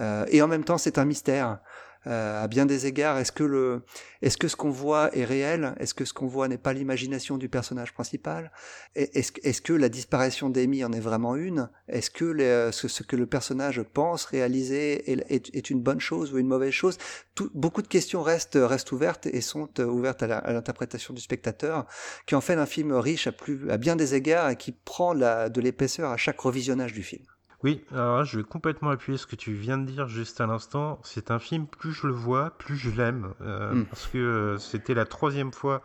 Euh, et en même temps, c'est un mystère. Euh, à bien des égards, est-ce que, le, est-ce que ce qu'on voit est réel? Est-ce que ce qu'on voit n'est pas l'imagination du personnage principal? Est-ce, est-ce que la disparition d'Amy en est vraiment une? Est-ce que les, ce, ce, que le personnage pense réaliser est, est, une bonne chose ou une mauvaise chose? Tout, Beaucoup de questions restent, restent ouvertes et sont euh, ouvertes à, l'interprétation du spectateur, qui en fait un film riche à, plus, à bien des égards et qui prend de l'épaisseur à chaque revisionnage du film. Oui, alors là, je vais complètement appuyer ce que tu viens de dire juste à l'instant. C'est un film, plus je le vois, plus je l'aime. Euh, mm. Parce que euh, c'était la troisième fois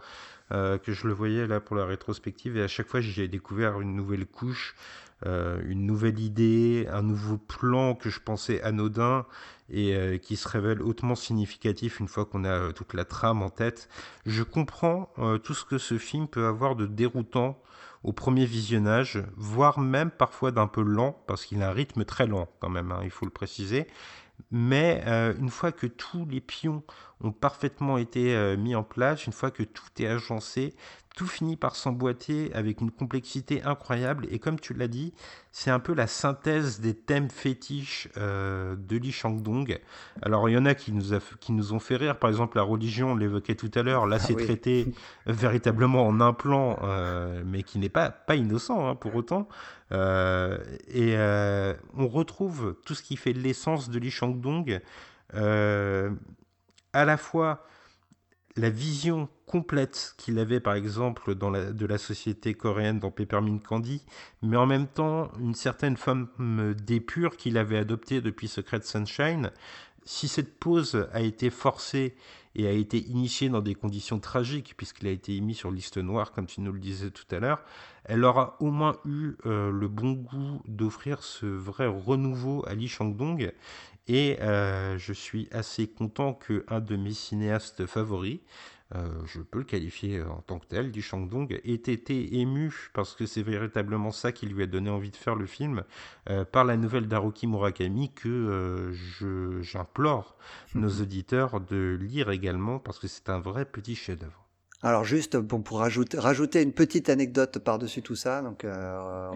euh, que je le voyais là pour la rétrospective. Et à chaque fois, j'ai découvert une nouvelle couche, une nouvelle idée, un nouveau plan que je pensais anodin et qui se révèle hautement significatif une fois qu'on a toute la trame en tête. Je comprends tout ce que ce film peut avoir de déroutant au premier visionnage, voire même parfois d'un peu lent, parce qu'il a un rythme très lent quand même, hein, il faut le préciser. Mais euh, une fois que tous les pions ont parfaitement été euh, mis en place, une fois que tout est agencé, tout finit par s'emboîter avec une complexité incroyable. Et comme tu l'as dit, c'est un peu la synthèse des thèmes fétiches euh, de Li Shangdong. Alors il y en a qui nous, a, qui nous ont fait rire. Par exemple, la religion, on l'évoquait tout à l'heure. Là, ah c'est traité véritablement en un plan, euh, mais qui n'est pas, pas innocent hein, pour autant. Euh, et euh, on retrouve tout ce qui fait l'essence de Li Shangdong. Euh, à la fois la vision complète qu'il avait par exemple dans de la société coréenne dans Peppermint Candy, mais en même temps une certaine forme d'épure qu'il avait adoptée depuis Secret Sunshine. Si cette pause a été forcée et a été initiée dans des conditions tragiques, puisqu'il a été émis sur liste noire, comme tu nous le disais tout à l'heure, elle aura au moins eu euh, le bon goût d'offrir ce vrai renouveau à Lee Chang-dong. Et euh, je suis assez content qu'un de mes cinéastes favoris, euh, je peux le qualifier en tant que tel, Lee Chang-dong, ait été ému, parce que c'est véritablement ça qui lui a donné envie de faire le film, euh, par la nouvelle d'Haruki Murakami que euh, j'implore nos auditeurs de lire également, parce que c'est un vrai petit chef-d'œuvre. Alors juste pour rajouter, une petite anecdote par-dessus tout ça, donc euh,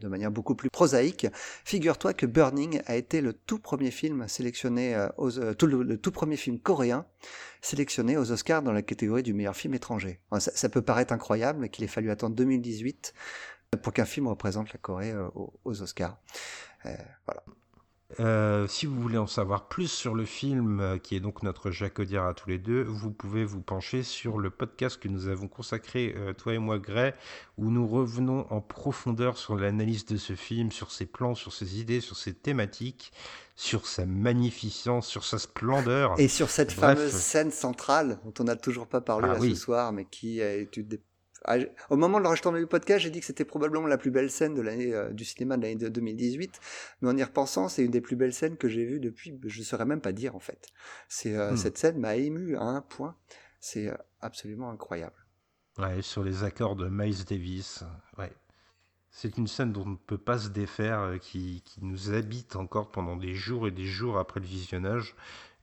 de manière beaucoup plus prosaïque, figure-toi que Burning a été le tout premier film sélectionné euh, euh, le, tout premier film coréen sélectionné aux Oscars dans la catégorie du meilleur film étranger. ça, peut paraître incroyable, qu'il ait fallu attendre 2018 pour qu'un film représente la Corée aux, Oscars. Voilà. Euh, si vous voulez en savoir plus sur le film, euh, qui est donc notre Jacques Audiard à tous les deux, vous pouvez vous pencher sur le podcast que nous avons consacré, euh, toi et moi, Gray, où nous revenons en profondeur sur l'analyse de ce film, sur ses plans, sur ses idées, sur ses thématiques, sur sa magnificence, sur sa splendeur. Et sur cette Bref. fameuse scène centrale dont on n'a toujours pas parlé ah, là, oui. ce soir, mais qui est une des au moment de l'enregistrement du podcast, j'ai dit que c'était probablement la plus belle scène de l'année euh, du cinéma de l'année 2018. Mais en y repensant, c'est une des plus belles scènes que j'ai vues depuis. Je ne saurais même pas dire en fait. C'est euh, hmm. cette scène m'a ému à un point. C'est euh, absolument incroyable. Ouais, sur les accords de Miles Davis. Ouais. C'est une scène dont on ne peut pas se défaire, qui, qui, nous habite encore pendant des jours et des jours après le visionnage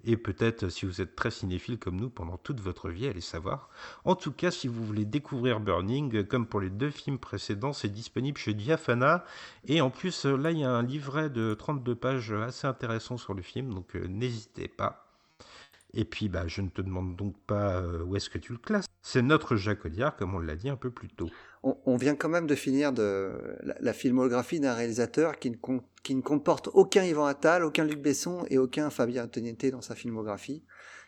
et peut-être si vous êtes très cinéphile comme nous pendant toute votre vie, allez savoir. En tout cas, si vous voulez découvrir Burning, comme pour les deux films précédents, c'est disponible chez Diafana. Et en plus, là, il y a un livret de 32 pages assez intéressant sur le film, donc euh, n'hésitez pas. Et puis, bah, je ne te demande donc pas euh, où est-ce que tu le classes. C'est notre Jacques Audiard, comme on l'a dit un peu plus tôt. On, on, vient quand même de finir de la, la filmographie d'un réalisateur qui ne, qui ne, comporte aucun Yvan Attal, aucun Luc Besson et aucun Fabien Antoniente dans sa filmographie,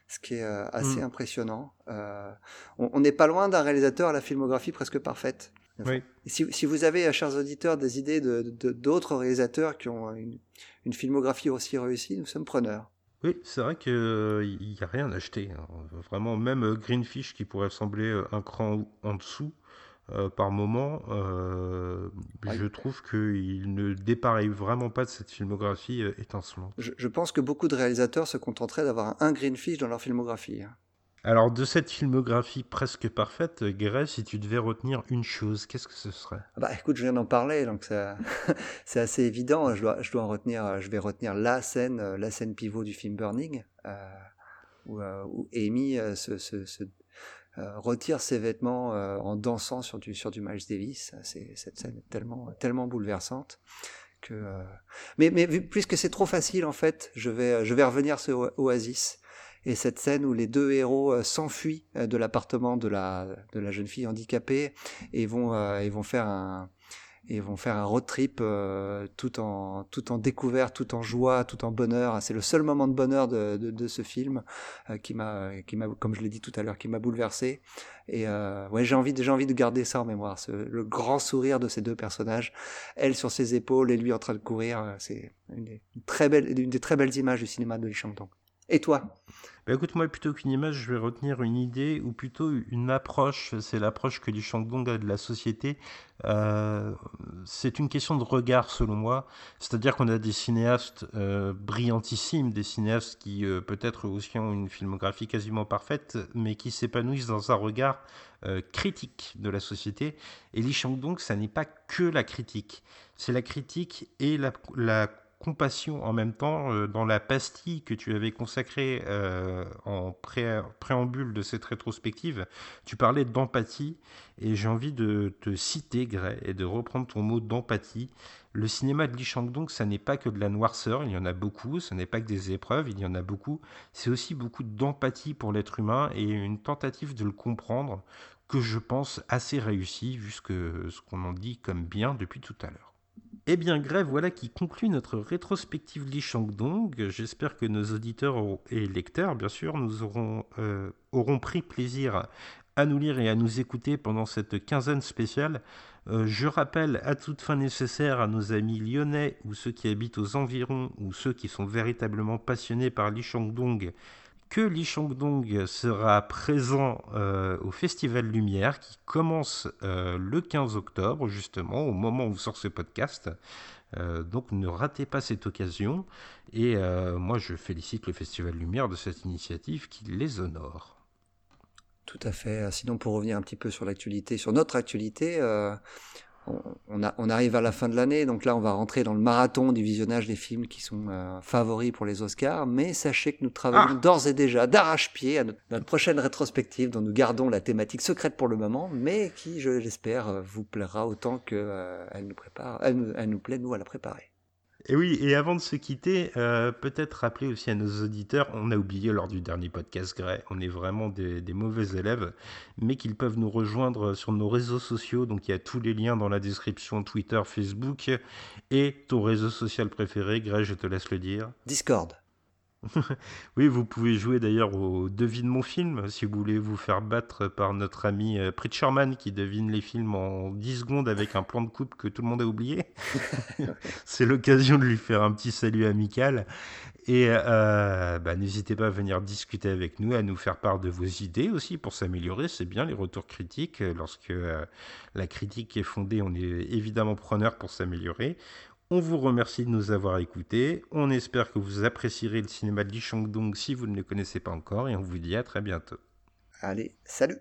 ce qui est euh, assez mm. impressionnant. Euh, on n'est pas loin d'un réalisateur à la filmographie presque parfaite. Oui. Si, si, vous avez, euh, chers auditeurs, des idées d'autres de, de, réalisateurs qui ont une, une filmographie aussi réussie, nous sommes preneurs. Oui, c'est vrai qu'il n'y a rien à acheter. hein. Vraiment, même Greenfish qui pourrait sembler un cran en dessous euh, par moment, euh, je trouve qu'il ne dépareille vraiment pas de cette filmographie euh, étincelante. Je, je pense que beaucoup de réalisateurs se contenteraient d'avoir un, Greenfish dans leur filmographie. Alors, de cette filmographie presque parfaite, Gray, si tu devais retenir une chose, qu'est-ce que ce serait? Ah Bah écoute, je viens d'en parler, donc ça, c'est assez évident. Je dois, je dois en retenir, je vais retenir la scène, la scène pivot du film Burning, où, où Amy se, se- se, retire ses vêtements euh, en dansant sur du, sur du Miles Davis. C'est, cette scène est tellement, tellement bouleversante que. euh, Mais, mais puisque c'est trop facile en fait, je vais, je vais revenir sur Oasis. Et cette scène où les deux héros euh, s'enfuient euh, de l'appartement de la, de la jeune fille handicapée et vont, euh, ils vont faire un, et vont faire un road trip euh, tout en tout en découverte, tout en joie, tout en bonheur. C'est le seul moment de bonheur de, de, de ce film euh, qui m'a qui m'a comme je l'ai dit tout à l'heure qui m'a bouleversé. Et euh, ouais, j'ai envie j'ai envie de garder ça en mémoire, ce, le grand sourire de ces deux personnages, elle sur ses épaules et lui en train de courir. euh, C'est une très belle une des très belles images du cinéma de Lee Chang-dong. Et toi? Bah écoute, moi, plutôt qu'une image, je vais retenir une idée ou plutôt une approche. C'est l'approche que Lee Chang-dong a de la société. Euh, c'est une question de regard, selon moi. C'est-à-dire qu'on a des cinéastes euh, brillantissimes, des cinéastes qui euh, peut-être aussi ont une filmographie quasiment parfaite, mais qui s'épanouissent dans un regard critique de la société. Et Lee Chang-dong, ça n'est pas que la critique. C'est la critique et la compassion en même temps euh, dans la pastille que tu avais consacrée euh, en pré- préambule de cette rétrospective. Tu parlais d'empathie et j'ai envie de te citer, Gray, et de reprendre ton mot d'empathie. Le cinéma de Lee Chang-dong, ça n'est pas que de la noirceur, il y en a beaucoup, ce n'est pas que des épreuves, il y en a beaucoup. C'est aussi beaucoup d'empathie pour l'être humain et une tentative de le comprendre que je pense assez réussie, vu ce qu'on en dit comme bien depuis tout à l'heure. Eh bien, Grève, voilà qui conclut notre rétrospective Lee Chang-dong. J'espère que nos auditeurs et lecteurs, bien sûr, nous auront, euh, auront pris plaisir à nous lire et à nous écouter pendant cette quinzaine spéciale. Euh, je rappelle à toute fin nécessaire à nos amis lyonnais ou ceux qui habitent aux environs ou ceux qui sont véritablement passionnés par Lee Chang-dong que Lee Chang-dong sera présent euh, au Festival Lumière qui commence euh, le 15 octobre, justement, au moment où sort ce podcast. Euh, donc ne ratez pas cette occasion. Et moi, je félicite le Festival Lumière de cette initiative qui les honore. Tout à fait. Sinon, pour revenir un petit peu sur l'actualité, sur notre actualité, on, on a- on arrive à la fin de l'année, donc là, on va rentrer dans le marathon du visionnage des films qui sont euh, favoris pour les Oscars. Mais sachez que nous travaillons Ah d'ores et déjà d'arrache-pied à notre, notre prochaine rétrospective, dont nous gardons la thématique secrète pour le moment, mais qui, je l'espère, euh, vous plaira autant que euh, elle nous prépare, elle, nous- elle nous plaît nous à la préparer. Et oui, et avant de se quitter, euh, peut-être rappeler aussi à nos auditeurs, on a oublié lors du dernier podcast Grey, on est vraiment des, mauvais élèves, mais qu'ils peuvent nous rejoindre sur nos réseaux sociaux, donc il y a tous les liens dans la description, Twitter, Facebook, et ton réseau social préféré, Grey, je te laisse le dire. Discord. Oui, vous pouvez jouer d'ailleurs au Devine mon film si vous voulez vous faire battre par notre ami euh, Preacherman qui devine les films en 10 secondes avec un plan de coupe que tout le monde a oublié. C'est l'occasion de lui faire un petit salut amical. Et euh, bah, n'hésitez pas à venir discuter avec nous, à nous faire part de vos idées aussi pour s'améliorer. C'est bien les retours critiques. Lorsque euh, la critique est fondée, on est évidemment preneur pour s'améliorer. On vous remercie de nous avoir écoutés. On espère que vous apprécierez le cinéma de Lee si vous ne le connaissez pas encore. Et on vous dit à très bientôt. Allez, salut